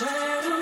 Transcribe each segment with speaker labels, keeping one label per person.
Speaker 1: Turn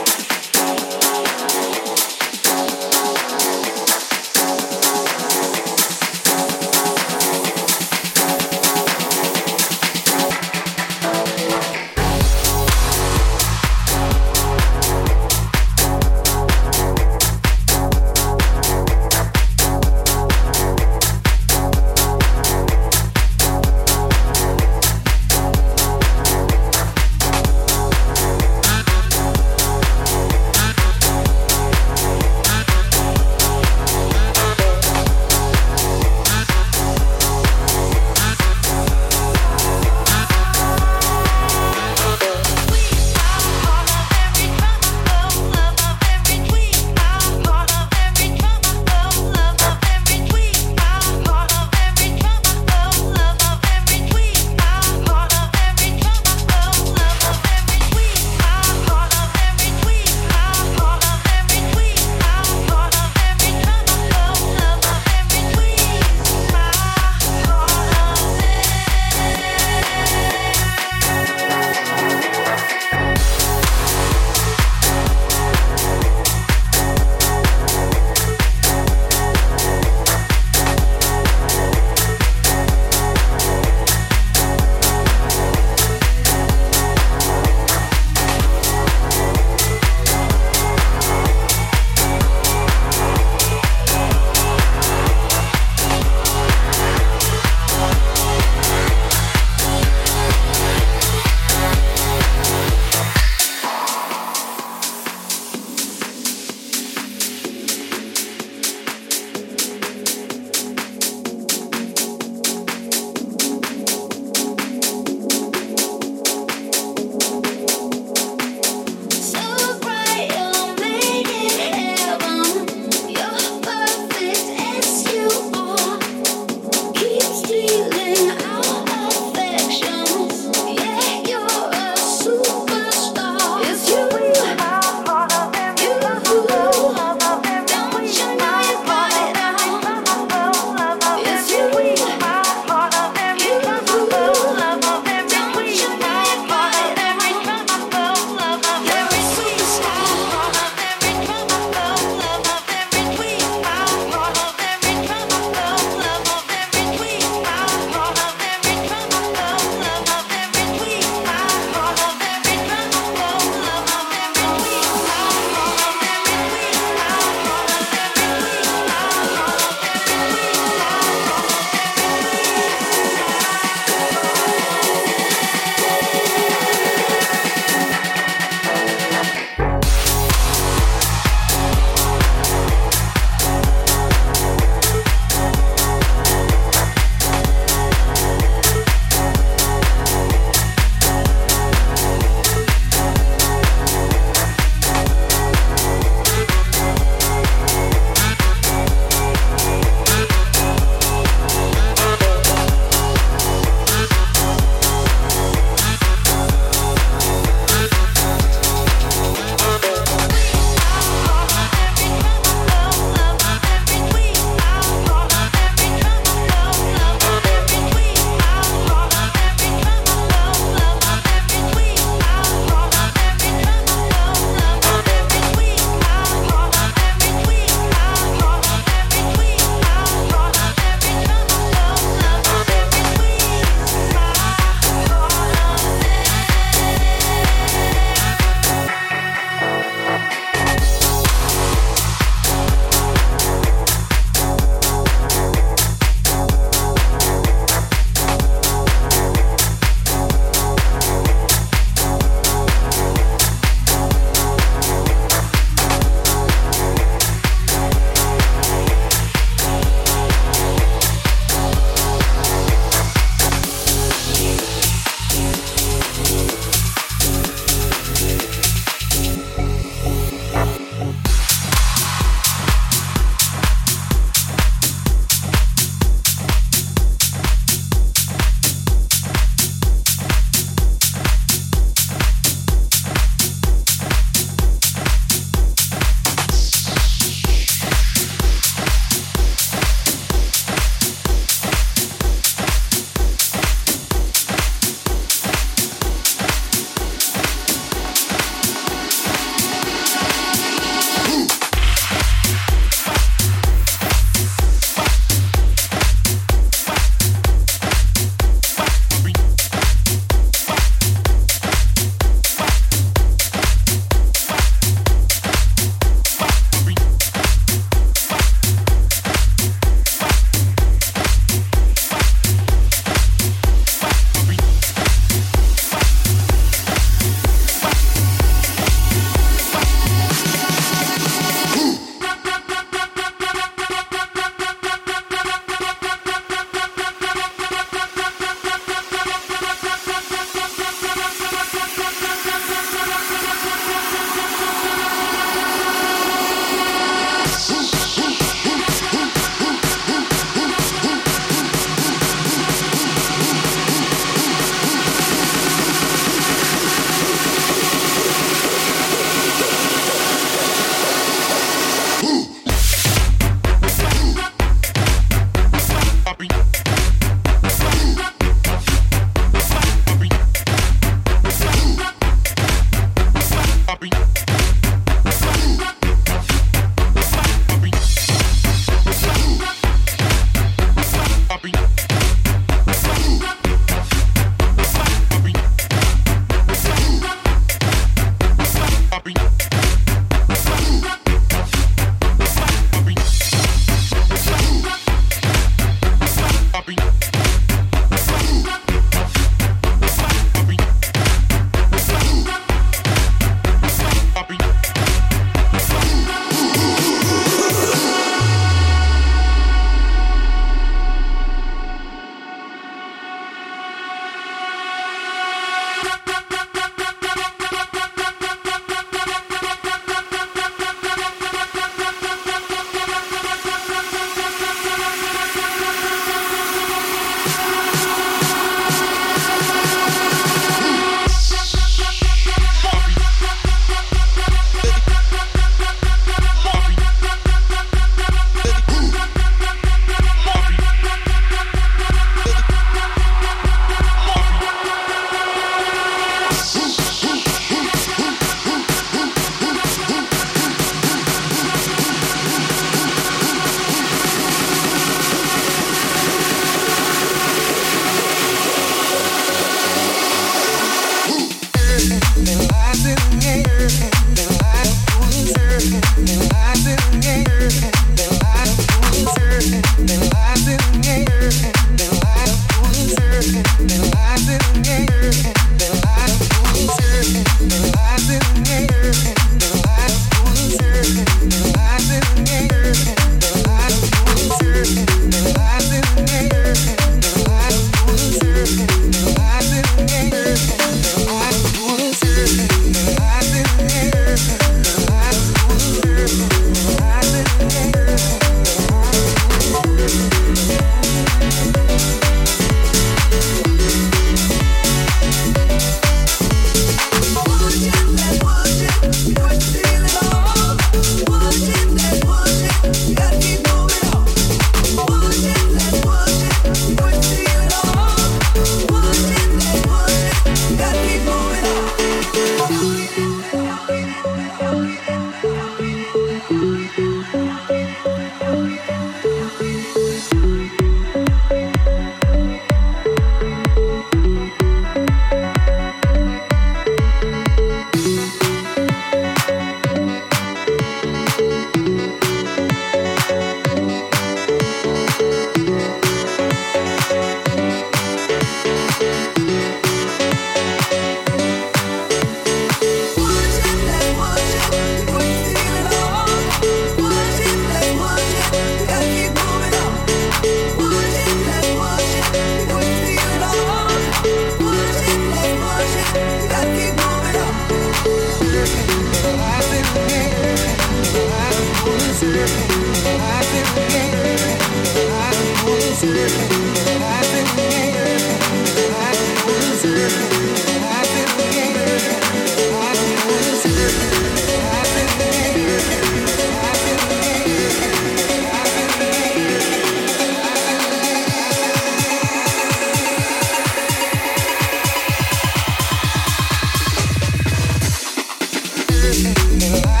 Speaker 1: like this,